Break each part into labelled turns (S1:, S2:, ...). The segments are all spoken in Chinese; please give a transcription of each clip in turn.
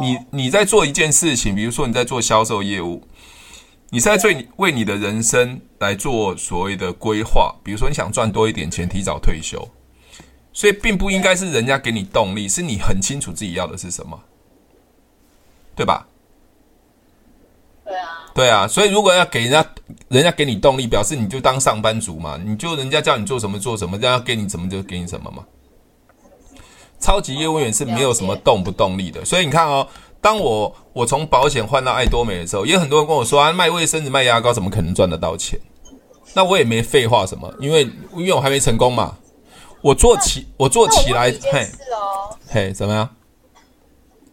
S1: 你你在做一件事情，比如说你在做销售业务，你是在为为你的人生来做所谓的规划，比如说你想赚多一点钱，提早退休，所以并不应该是人家给你动力，是你很清楚自己要的是什么，对吧？
S2: 对啊，
S1: 对啊，所以如果要给人家，人家给你动力，表示你就当上班族嘛，你就人家叫你做什么做什么，人家要给你什么就给你什么嘛。超级业务员是没有什么动不动力的，所以你看哦，当我我从保险换到爱多美的时候，也有很多人跟我说啊，卖卫生纸、卖牙膏怎么可能赚得到钱？那我也没废话什么，因为因为我还没成功嘛。我做起我做起来，嘿，嘿，怎么样？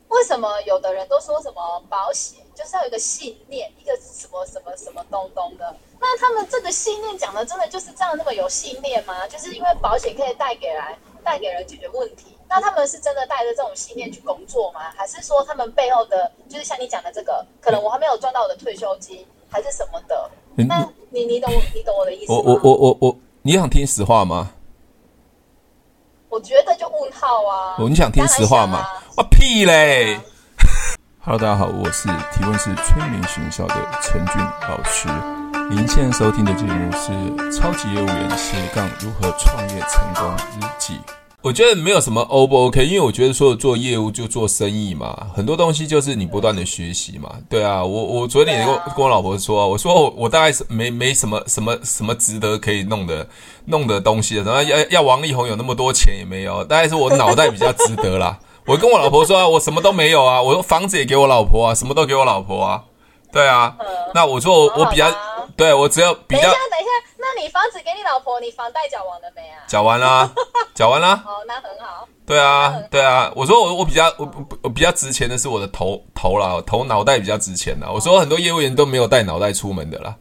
S2: 为什么有的人都说什么保险就是要有一个信念，一个什么什么什么东东的？那他们这个信念讲的真的就是这样那么有信念吗？就是因为保险可以带给来带给人解决问题。那他们是真的带着这种信念去工作吗？还是说他们背后的，就是像你讲的这个，可能我还没有赚到我的退休金，还是什么的？那你你懂你懂我的意思吗？
S1: 我我我我我，你想听实话吗？
S2: 我觉得就问号啊！
S1: 你想听实话吗？啊屁嘞！Hello，大家好，我是提问是催眠学校的陈俊老师。您现在收听的节目是《超级业务员斜杠如何创业成功日记》。我觉得没有什么 O 不 OK，因为我觉得说做业务就做生意嘛，很多东西就是你不断的学习嘛。对啊，我我昨天也跟跟我老婆说，我说我我大概是没没什么什么什么值得可以弄的弄的东西的，然后要要王力宏有那么多钱也没有，大概是我脑袋比较值得啦。我跟我老婆说啊，我什么都没有啊，我房子也给我老婆啊，什么都给我老婆啊。对啊，那我说我我比较。对，我只有比较。等一下，
S2: 等一下，那你房子给你老婆，你房贷缴完了没啊？
S1: 缴完啦，缴完啦。
S2: 哦，那很好。
S1: 对啊，对啊。我说我我比较我我比较值钱的是我的头头啦，头脑袋比较值钱的。我说很多业务员都没有带脑袋出门的啦，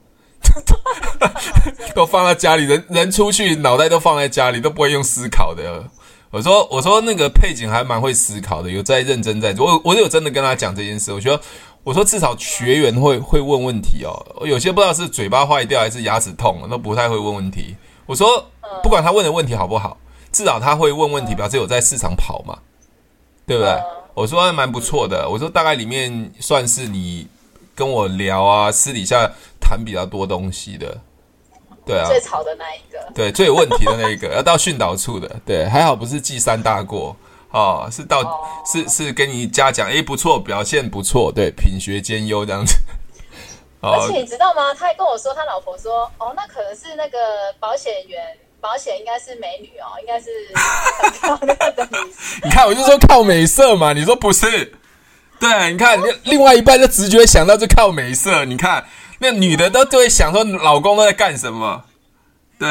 S1: 都放在家里，人人出去脑袋都放在家里，都不会用思考的。我说我说那个配景还蛮会思考的，有在认真在做。我我有真的跟他讲这件事，我觉得。我说至少学员会会问问题哦，有些不知道是嘴巴坏掉还是牙齿痛，都不太会问问题。我说不管他问的问题好不好，至少他会问问题，表示有在市场跑嘛，对不对？我说还蛮不错的。我说大概里面算是你跟我聊啊，私底下谈比较多东西的，对啊，
S2: 最吵的那一个，
S1: 对，最有问题的那一个，要到训导处的，对，还好不是记三大过。哦，是到、哦、是是跟你嘉奖，哎，不错，表现不错，对，品学兼优这样子。
S2: 而且你知道吗？他还跟我说，他老婆说，哦，那可能是那个保险员，保险应该是美女哦，应该是很漂亮的女。
S1: 你看，我就说靠美色嘛，你说不是？对，你看，另外一半就直觉想到就靠美色。你看，那女的都都会想说，老公都在干什么？对。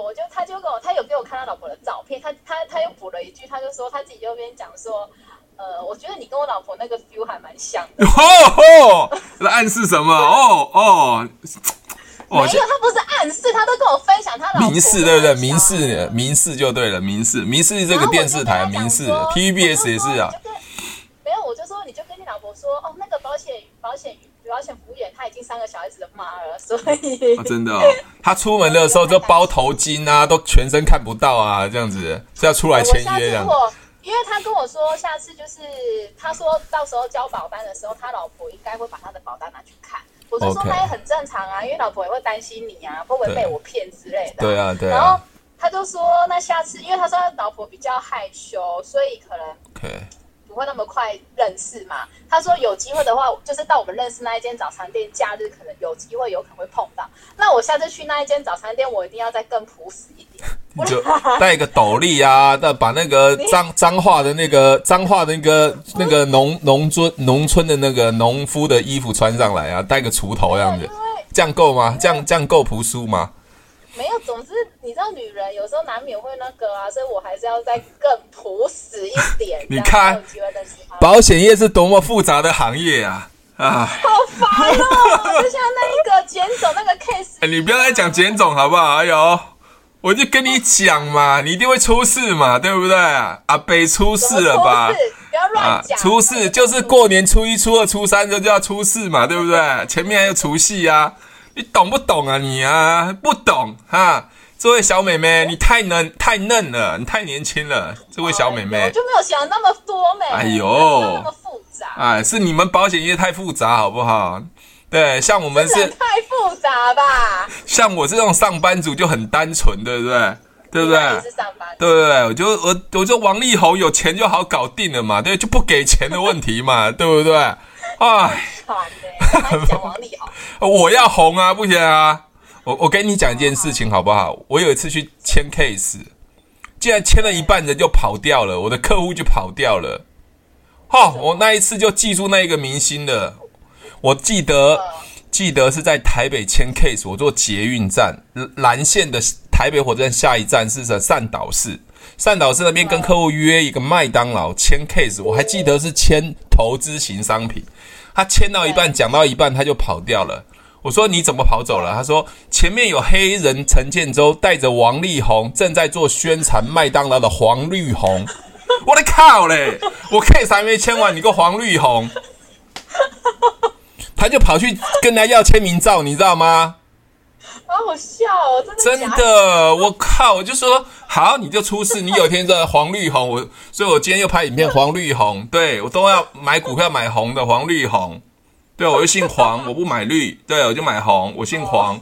S1: 然
S2: 后他。他老婆就，他就跟我，他有给我看他老婆的照片，他他他又补了一句，他就说他自己右边讲说，呃，我觉得你跟我老婆那个 feel 还蛮像的。
S1: 哦 哦，那暗示什么？哦哦，
S2: 没有，他不是暗示，他都跟我分享他老婆。
S1: 明示对不对？明示明示就对了，明示明示这个电视台明示，TVBS 也是啊。
S2: 没有，我就说你就跟你老婆说，哦，那个保险保险。保险服务员，他已经三个小孩子的妈了，所以、哦、真的哦，他出门的时候就包头巾啊，都全身看不到啊，这样子是要出来签约这样。我因为他跟我说，下次就是他说到时候交保单的时候，他老婆应该会把他的保单拿去看。我就说那也很正常啊，因为老婆也会担心你啊，会不会被我骗之类的。
S1: 对啊，对啊。
S2: 然后他就说，那下次，因为他说他老婆比较害羞，所以可能。不会那么快认识嘛？他说有机会的话，就是到我们认识那一间早餐店，假日可能有机会，有可能会碰到。那我下次去那一间早餐店，我一定要再更朴实一点，
S1: 你就带一个斗笠啊，那把那个脏脏话的那个脏话的那个那个农农村农村的那个农夫的衣服穿上来啊，带个锄头这样子，这样够吗？这样这样够朴素吗？
S2: 没有，总之你知道，女人有时候难免会那个啊，所以我还是要再更朴实一点。
S1: 你看，保险业是多么复杂的行业啊！啊，
S2: 好烦哦！就像那一个简总那个 case，
S1: 哎，你不要再讲简总好不好？哎呦，我就跟你讲嘛，你一定会出事嘛，对不对？阿北出事了吧？
S2: 不要乱讲，
S1: 出事就是过年初一、初二、初三就就要出事嘛，对不对？前面还有除夕呀。你懂不懂啊你啊？不懂哈？这位小妹妹，你太嫩太嫩了，你太年轻了。这位小妹妹，
S2: 我就没有想那么多美。
S1: 哎呦，
S2: 那么复杂。
S1: 哎，是你们保险业太复杂，好不好？对，像我们是
S2: 太复杂吧？
S1: 像我这种上班族就很单纯，对不对？对不对？
S2: 是上班。
S1: 对不对？我就我我就王力宏有钱就好搞定了嘛，对，就不给钱的问题嘛，对不对？哎！
S2: 讲王力宏，
S1: 我要红啊，不行啊！我我跟你讲一件事情好不好？我有一次去签 case，竟然签了一半人就跑掉了，我的客户就跑掉了。哦，我那一次就记住那一个明星了。我记得，记得是在台北签 case，我坐捷运站蓝线的台北火车站下一站是在善导市，善导市那边跟客户约一个麦当劳签 case，我还记得是签投资型商品，他签到一半讲到一半他就跑掉了。我说你怎么跑走了？他说前面有黑人陈建州带着王力宏正在做宣传麦当劳的黄绿红，我的靠嘞！我 case 还没签完，你个黄绿红。他就跑去跟他要签名照，你知道吗？
S2: 好好笑哦，真的的？
S1: 真的，我靠！我就说好，你就出事。你有一天在黄绿红，我，所以我今天又拍影片黄绿红，对我都要买股票买红的黄绿红。对，我就姓黄，我不买绿，对，我就买红，我姓黄。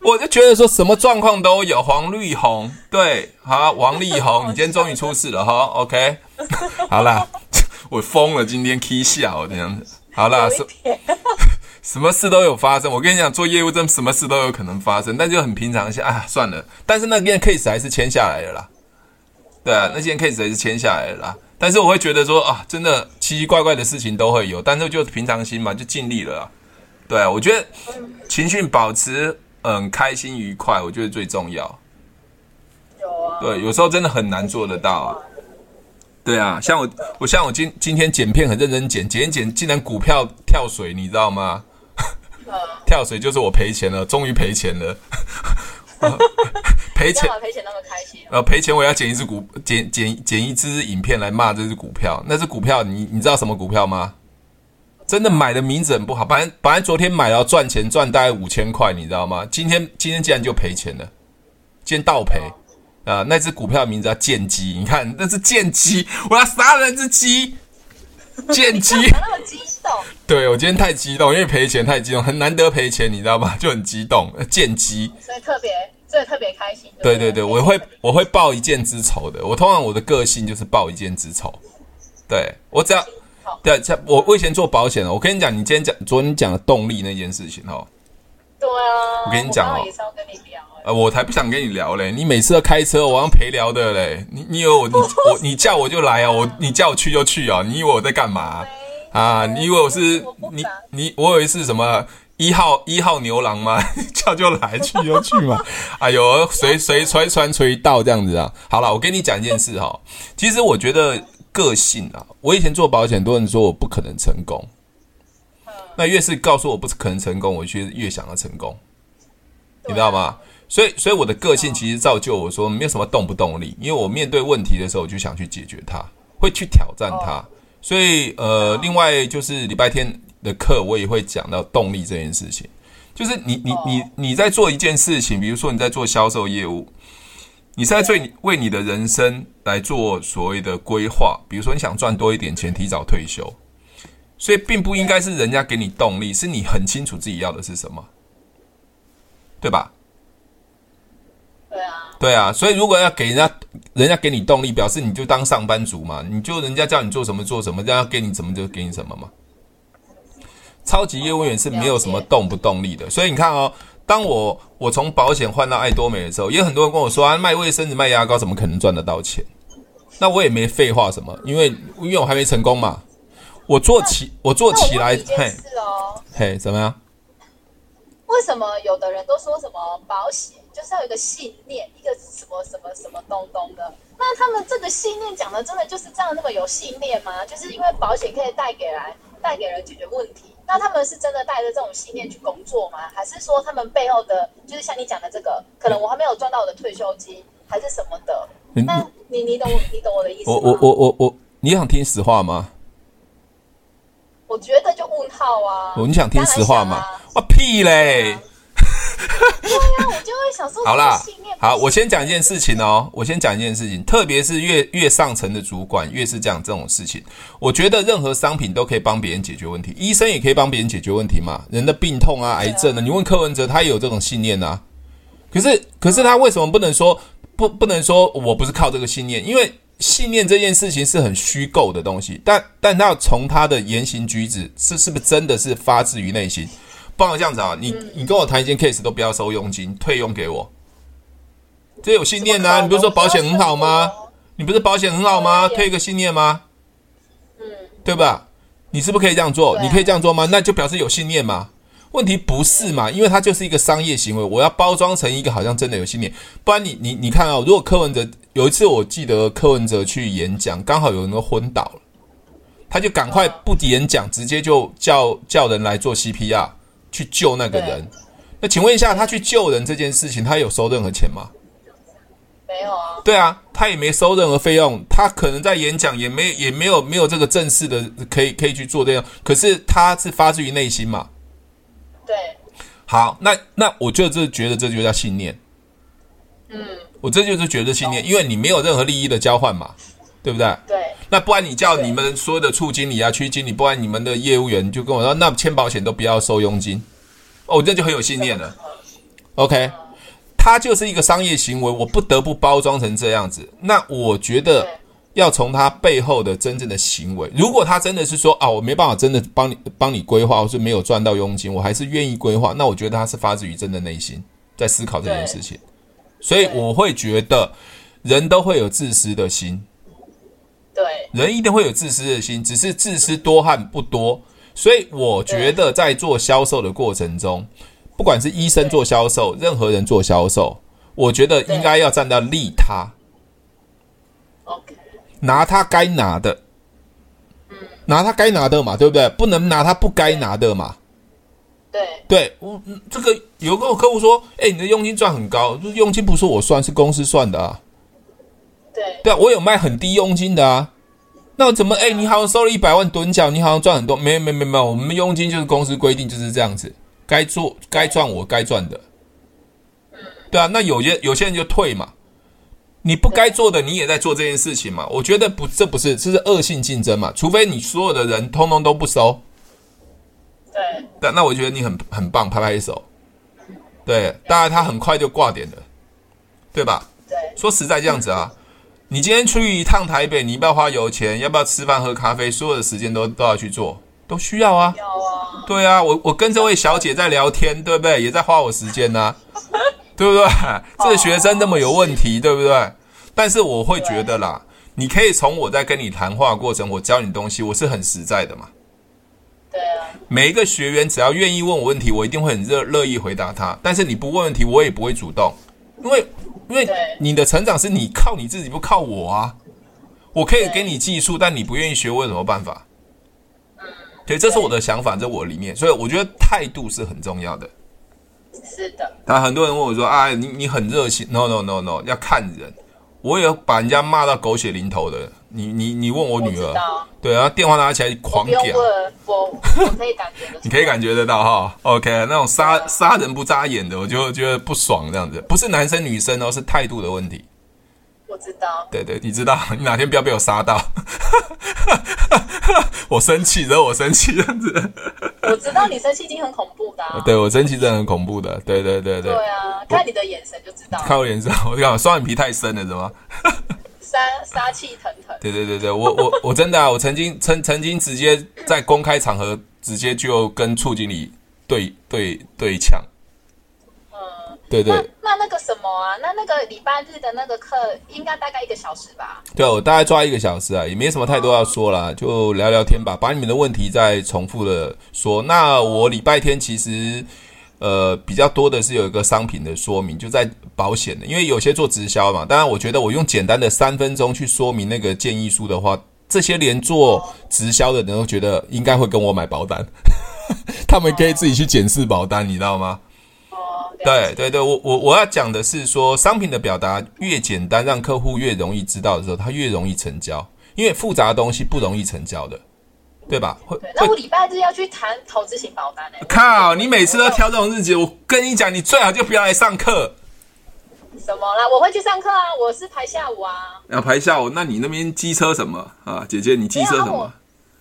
S1: 我就觉得说什么状况都有黄绿红，对，好，王力宏，你今天终于出事了哈，OK，好啦，我疯了，今天 K 笑这样子。好啦，什什么事都有发生。我跟你讲，做业务真什么事都有可能发生，但就很平常一些。啊，算了。但是那件 case 还是签下来了啦。对啊，那件 case 还是签下来了啦。但是我会觉得说啊，真的奇奇怪怪的事情都会有，但是就平常心嘛，就尽力了啦。对啊，我觉得情绪保持嗯开心愉快，我觉得最重要。
S2: 有啊。
S1: 对，有时候真的很难做得到啊。对啊，像我，我像我今今天剪片很认真剪，剪剪竟然股票跳水，你知道吗？跳水就是我赔钱了，终于赔钱了。赔钱
S2: 赔钱那么开心？
S1: 呃，赔钱我要剪一支股，剪剪剪一支影片来骂这支股票。那支股票你你知道什么股票吗？真的买的名字很不好，本来本来昨天买了赚钱赚大概五千块，你知道吗？今天今天竟然就赔钱了，今天倒赔。啊、呃，那只股票的名字叫剑鸡，你看那是剑鸡，我要杀了那
S2: 只鸡，剑鸡。
S1: 对，我今天太激动，因为赔钱太激动，很难得赔钱，你知道吗？就很激动，剑鸡。
S2: 所以特别，所以特别开心。
S1: 对对对，我会我会报一箭之仇的。我通常我的个性就是报一箭之仇。对我只要，对，像我我以前做保险的，我跟你讲，你今天讲昨天讲的动力那件事情哦。
S2: 对啊，
S1: 我跟你讲哦。呃，我才不想跟你聊嘞！你每次都开车，我要陪聊的嘞。你你以为我你 我你叫我就来啊？我你叫我去就去啊？你以为我在干嘛啊？你以为我是你你我以为是什么一号一号牛郎吗？叫就来，去就去嘛。哎呦，随随随传随到这样子啊。好了，我跟你讲一件事哈。其实我觉得个性啊，我以前做保险，很多人说我不可能成功。那越是告诉我不可能成功，我却越想要成功。你知道吗？所以，所以我的个性其实造就我说没有什么动不动力，因为我面对问题的时候，我就想去解决它，会去挑战它。所以，呃，另外就是礼拜天的课，我也会讲到动力这件事情。就是你，你，你，你在做一件事情，比如说你在做销售业务，你是在为为你的人生来做所谓的规划。比如说你想赚多一点钱，提早退休，所以并不应该是人家给你动力，是你很清楚自己要的是什么，对吧？
S2: 对啊，
S1: 对啊，所以如果要给人家，人家给你动力，表示你就当上班族嘛，你就人家叫你做什么做什么，人家给你什么就给你什么嘛。超级业务员是没有什么动不动力的，所以你看哦，当我我从保险换到爱多美的时候，也有很多人跟我说啊，卖卫生纸、卖牙膏怎么可能赚得到钱？那我也没废话什么，因为因为我还没成功嘛。我做起我做起来，嘿，嘿，怎么样？
S2: 为什么有的人都说什么保险？就是要有一个信念，一个什么什么什么东东的。那他们这个信念讲的真的就是这样那么有信念吗？就是因为保险可以带给来带给人解决问题。那他们是真的带着这种信念去工作吗？还是说他们背后的，就是像你讲的这个，可能我还没有赚到我的退休金，还是什么的？那你你懂你懂我的意思吗？
S1: 我我我我我，你想听实话吗？
S2: 我觉得就问号啊。
S1: 你想听实话吗？我屁嘞！
S2: 啊，我就会想说，
S1: 好啦，好，我先讲一件事情哦，我先讲一件事情，特别是越越上层的主管，越是讲这种事情。我觉得任何商品都可以帮别人解决问题，医生也可以帮别人解决问题嘛。人的病痛啊，癌症啊，你问柯文哲，他也有这种信念啊。可是，可是他为什么不能说不不能说我不是靠这个信念？因为信念这件事情是很虚构的东西，但但他要从他的言行举止是是不是真的是发自于内心？不然这样子啊，你你跟我谈一件 case 都不要收佣金，退佣给我，这有信念呐、啊。你不是说保险很好吗？你不是保险很好吗？退一个信念吗？嗯，对吧？你是不是可以这样做？你可以这样做吗？那就表示有信念嘛。问题不是嘛？因为它就是一个商业行为，我要包装成一个好像真的有信念，不然你你你看啊、哦，如果柯文哲有一次我记得柯文哲去演讲，刚好有人都昏倒了，他就赶快不演讲，直接就叫叫人来做 CPR。去救那个人，那请问一下，他去救人这件事情，他有收任何钱吗？
S2: 没有啊。
S1: 对啊，他也没收任何费用，他可能在演讲，也没也没有没有这个正式的可以可以去做这样，可是他是发自于内心嘛。
S2: 对。
S1: 好，那那我就这觉得这就叫信念。
S2: 嗯。
S1: 我这就是觉得信念，因为你没有任何利益的交换嘛，对不对？
S2: 对。
S1: 那不然你叫你们所有的处经理啊、区经理，不然你们的业务员就跟我说，那签保险都不要收佣金，哦，这就很有信念了。OK，它就是一个商业行为，我不得不包装成这样子。那我觉得要从他背后的真正的行为，如果他真的是说啊，我没办法真的帮你帮你规划，或是没有赚到佣金，我还是愿意规划，那我觉得他是发自于真的内心在思考这件事情。所以我会觉得人都会有自私的心。
S2: 对，
S1: 人一定会有自私的心，只是自私多和不多。所以我觉得在做销售的过程中，不管是医生做销售，任何人做销售，我觉得应该要站到利他
S2: ，OK，
S1: 拿他该拿的，拿他该拿的嘛，对不对？不能拿他不该拿的嘛。
S2: 对，
S1: 对我这个有个客户说，哎，你的佣金赚很高，佣金不是我算，是公司算的啊。
S2: 对。
S1: 对啊，我有卖很低佣金的啊，那我怎么哎？你好像收了一百万趸缴，你好像赚很多，没有没没没有，我们佣金就是公司规定就是这样子，该做该赚我该赚的，对啊，那有些有些人就退嘛，你不该做的你也在做这件事情嘛，我觉得不，这不是这是恶性竞争嘛，除非你所有的人通通都不收，
S2: 对，
S1: 那，那我觉得你很很棒，拍拍手，对，当然他很快就挂点了，对吧？
S2: 对，
S1: 说实在这样子啊。你今天出去一趟台北，你要不要花油钱？要不要吃饭喝咖啡？所有的时间都都要去做，都需要啊。
S2: 要啊。
S1: 对啊，我我跟这位小姐在聊天，对不对？也在花我时间呢、啊，对不对？这个学生那么有问题，对不对？但是我会觉得啦，你可以从我在跟你谈话过程，我教你东西，我是很实在的嘛。
S2: 对啊。
S1: 每一个学员只要愿意问我问题，我一定会很热乐意回答他。但是你不问问题，我也不会主动，因为。因为你的成长是你靠你自己，不靠我啊！我可以给你技术，但你不愿意学，我有什么办法？嗯，对，这是我的想法，在我里面，所以我觉得态度是很重要的。
S2: 是的。
S1: 但很多人问我说：“啊，你你很热心？”No No No No，要看人。我也有把人家骂到狗血淋头的。你你你问我女儿，对啊，电话拿起来狂屌。
S2: 我我可以感觉得，
S1: 你可以感觉得到哈。OK，那种杀杀人不眨眼的，我就觉得不爽这样子。不是男生女生哦，是态度的问题。
S2: 我知道。
S1: 对对，你知道，你哪天不要被我杀到。我生气，惹我生气这样子。
S2: 我知道你生气已经很恐怖的。
S1: 对，我生气真的很恐怖的。对对对对。
S2: 对啊，看你的眼神就知道。
S1: 看我眼神，我讲双眼皮太深了，是吗？
S2: 杀杀气腾腾。对
S1: 对对对，我我我真的啊，我曾经曾曾经直接在公开场合直接就跟处经理对对对呛。嗯，对对。
S2: 那那那个什么啊，那那个礼拜日的那个课应该大概一个小时吧？
S1: 对，我大概抓一个小时啊，也没什么太多要说啦，就聊聊天吧，把你们的问题再重复的说。那我礼拜天其实。呃，比较多的是有一个商品的说明，就在保险的，因为有些做直销嘛。当然，我觉得我用简单的三分钟去说明那个建议书的话，这些连做直销的人都觉得应该会跟我买保单，他们可以自己去检视保单，你知道吗？对对对，我我我要讲的是说，商品的表达越简单，让客户越容易知道的时候，他越容易成交，因为复杂的东西不容易成交的。对吧？会。
S2: 那我礼拜日要去谈投资型保单呢、欸。
S1: 靠！你每次都挑这种日子，我跟你讲，你最好就不要来上课。
S2: 什么啦？我会去上课啊，我是排下午啊。
S1: 要排下午？那你那边机车什么啊？姐姐，你机车什么？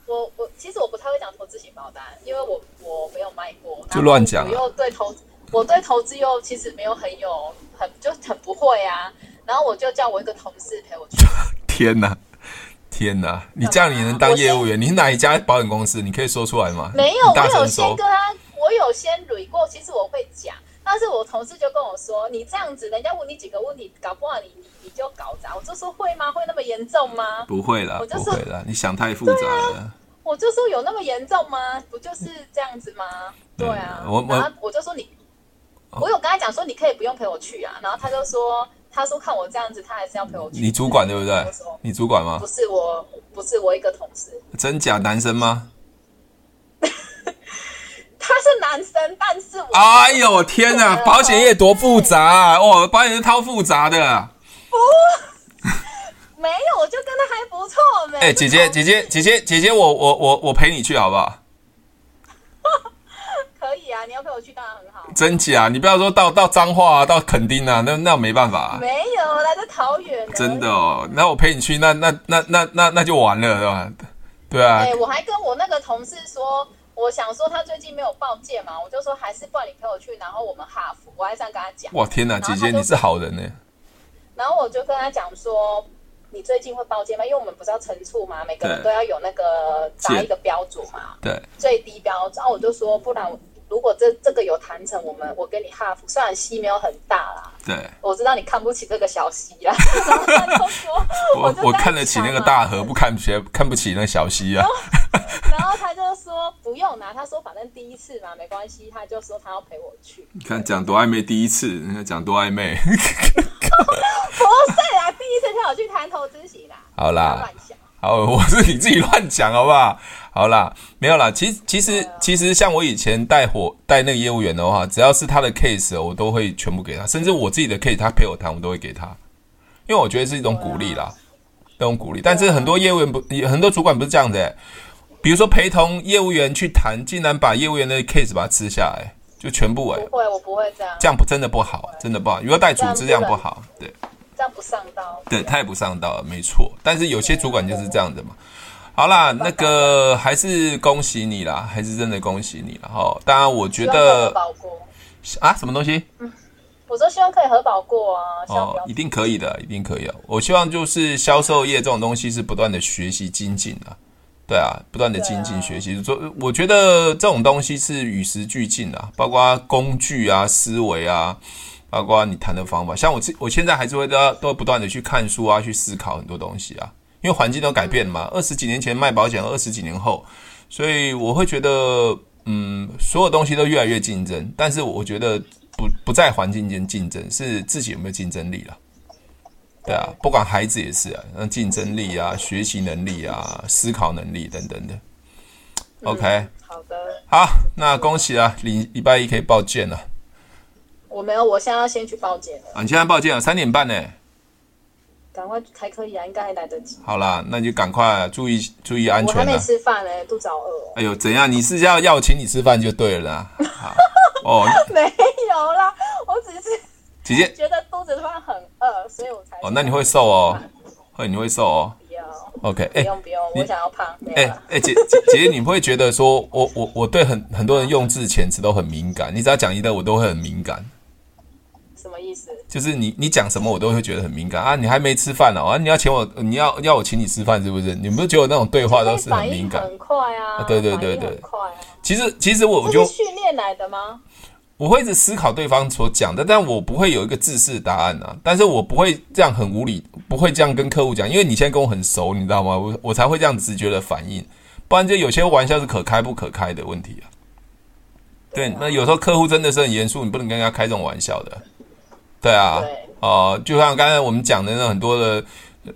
S2: 我我其实我不太会讲投资型保单，因为我我没有卖过，
S1: 就乱讲、啊。
S2: 我又对投，我对投资又其实没有很有很就很不会啊。然后我就叫我一个同事陪我去。
S1: 天哪，天哪！你这样你能当业务员？你是哪一家保险公司？你可以说出来吗？
S2: 没有，我有先跟他，我有先捋过。其实我会讲。但是我同事就跟我说：“你这样子，人家问你几个问题，搞不好你你你就搞砸。”我就说：“会吗？会那么严重吗？”
S1: 不会啦，我就说不会啦，你想太复杂了。啊、
S2: 我就说：“有那么严重吗？不就是这样子吗？”对啊，我我我就说你，我有跟他讲说你可以不用陪我去啊。然后他就说：“他说看我这样子，他还是要陪我去。”
S1: 你主管对不对？你主管吗？
S2: 不是我，不是我一个同事。
S1: 真假男生吗？
S2: 他是男生，但是我
S1: 哎呦天哪，保险业多复杂啊！哦，保险是超复杂的。
S2: 不，没有，我就跟他还不错。
S1: 哎、欸，姐姐，姐姐，姐姐，姐姐，我我我我陪你去好不好？
S2: 可以啊，你要陪我去当然很好。
S1: 真假？你不要说到到彰化啊，到垦丁啊，那那我没办法、啊。
S2: 没有，来自桃园。
S1: 真的哦，那我陪你去，那那那那那那就完了，对吧？对啊。哎，
S2: 我还跟我那个同事说。我想说他最近没有报件嘛，我就说还是不然你陪我去，然后我们哈佛，我还想跟他讲。
S1: 哇天哪，姐姐你是好人呢。
S2: 然后我就跟他讲说，你最近会报件吗？因为我们不是要陈醋嘛，每个人都要有那个砸一个标准嘛，对，最低标准。然后我就说，不然如果这这个有谈成，我们我跟你哈服，虽然溪没有很大啦，对，我知道你看不起这个小溪啦。然后他就说，
S1: 我我，我看得起那个大河，不看不起看不起那小溪啊。
S2: 然后他就说不用拿，他说反正第一次嘛，没关系。他就说他要陪我去。
S1: 你看讲多暧昧，第一次人家讲多暧昧。不
S2: 是啊，第一次陪我去谈投资型啦。
S1: 好啦。好，我是你自己乱讲好不好？好啦，没有啦。其实其实其实像我以前带火带那个业务员的话，只要是他的 case，我都会全部给他，甚至我自己的 case，他陪我谈，我都会给他，因为我觉得是一种鼓励啦，一种鼓励。但是很多业务员不，很多主管不是这样的、欸。比如说陪同业务员去谈，竟然把业务员的 case 把它吃下来，就全部哎、欸，
S2: 不会，我不会这样，
S1: 这样不真的不好，真的不好。如果带组织这样不好，对，
S2: 这样不上道，
S1: 对，太不上道了，没错。但是有些主管就是这样的嘛。好啦，那个还是恭喜你啦，还是真的恭喜你了哈。当然，我觉得啊，什么东西？嗯，
S2: 我说希望可以核保过啊。
S1: 哦，一定可以的，一定可以啊。我希望就是销售业这种东西是不断的学习精进的。对啊，不断的精进学习，说、啊、我觉得这种东西是与时俱进啊，包括工具啊、思维啊，包括你谈的方法。像我，我现在还是会都要都不断的去看书啊，去思考很多东西啊，因为环境都改变了嘛。二十几年前卖保险，二十几年后，所以我会觉得，嗯，所有东西都越来越竞争，但是我觉得不不在环境间竞争，是自己有没有竞争力了。对啊，不管孩子也是啊，那竞争力啊、学习能力啊、思考能力等等的。OK，、嗯、
S2: 好的，
S1: 好，那恭喜啊，礼礼拜一可以报件了。
S2: 我没有，我现在要先去报件了。
S1: 啊，你现在报件啊，三点半呢。
S2: 赶快还可以啊，应该还来得及。
S1: 好啦，那就赶快注意注意安全。我
S2: 还没吃饭呢，肚子好饿。
S1: 哎呦，怎样？你是要要我请你吃饭就对了啦。好哦，
S2: 没有啦，我只是。
S1: 姐姐
S2: 觉得肚子突然很饿，所以我才
S1: 哦。那你会瘦哦，会你会瘦哦。
S2: 不要
S1: ，OK，
S2: 不用不用，我想要胖。
S1: 哎哎，姐姐姐姐，你不会觉得说我我我对很很多人用字遣词都很敏感？你只要讲一个，我都会很敏感。
S2: 什么意思？
S1: 就是你你讲什么，我都会觉得很敏感啊！你还没吃饭呢啊！你要请我，你要要我请你吃饭，是不是？你不是觉得那种对话都是很敏感？
S2: 很快啊！
S1: 对对对对，快啊！其实其实我我就
S2: 训练来的吗？
S1: 我会一直思考对方所讲的，但我不会有一个自私的答案啊。但是我不会这样很无理，不会这样跟客户讲，因为你现在跟我很熟，你知道吗？我我才会这样直觉的反应，不然就有些玩笑是可开不可开的问题啊。对，那有时候客户真的是很严肃，你不能跟人家开这种玩笑的。对啊，哦、呃，就像刚才我们讲的那很多的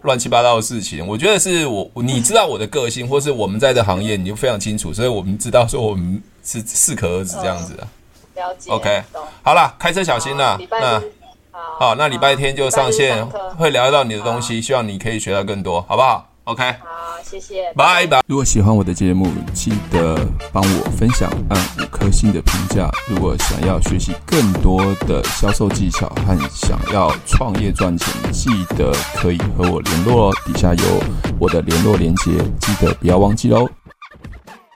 S1: 乱七八糟的事情，我觉得是我你知道我的个性，或是我们在这行业你就非常清楚，所以我们知道说我们是适可而止这样子啊。
S2: 了解
S1: ，OK，好了，开车小心啦。那好，那礼拜天就上线，会聊到你的东西，希望你可以学到更多，好不好？OK，
S2: 好，谢谢，
S1: 拜拜。如果喜欢我的节目，记得帮我分享，按五颗星的评价。如果想要学习更多的销售技巧和想要创业赚钱，记得可以和我联络哦。底下有我的联络链接，记得不要忘记喽。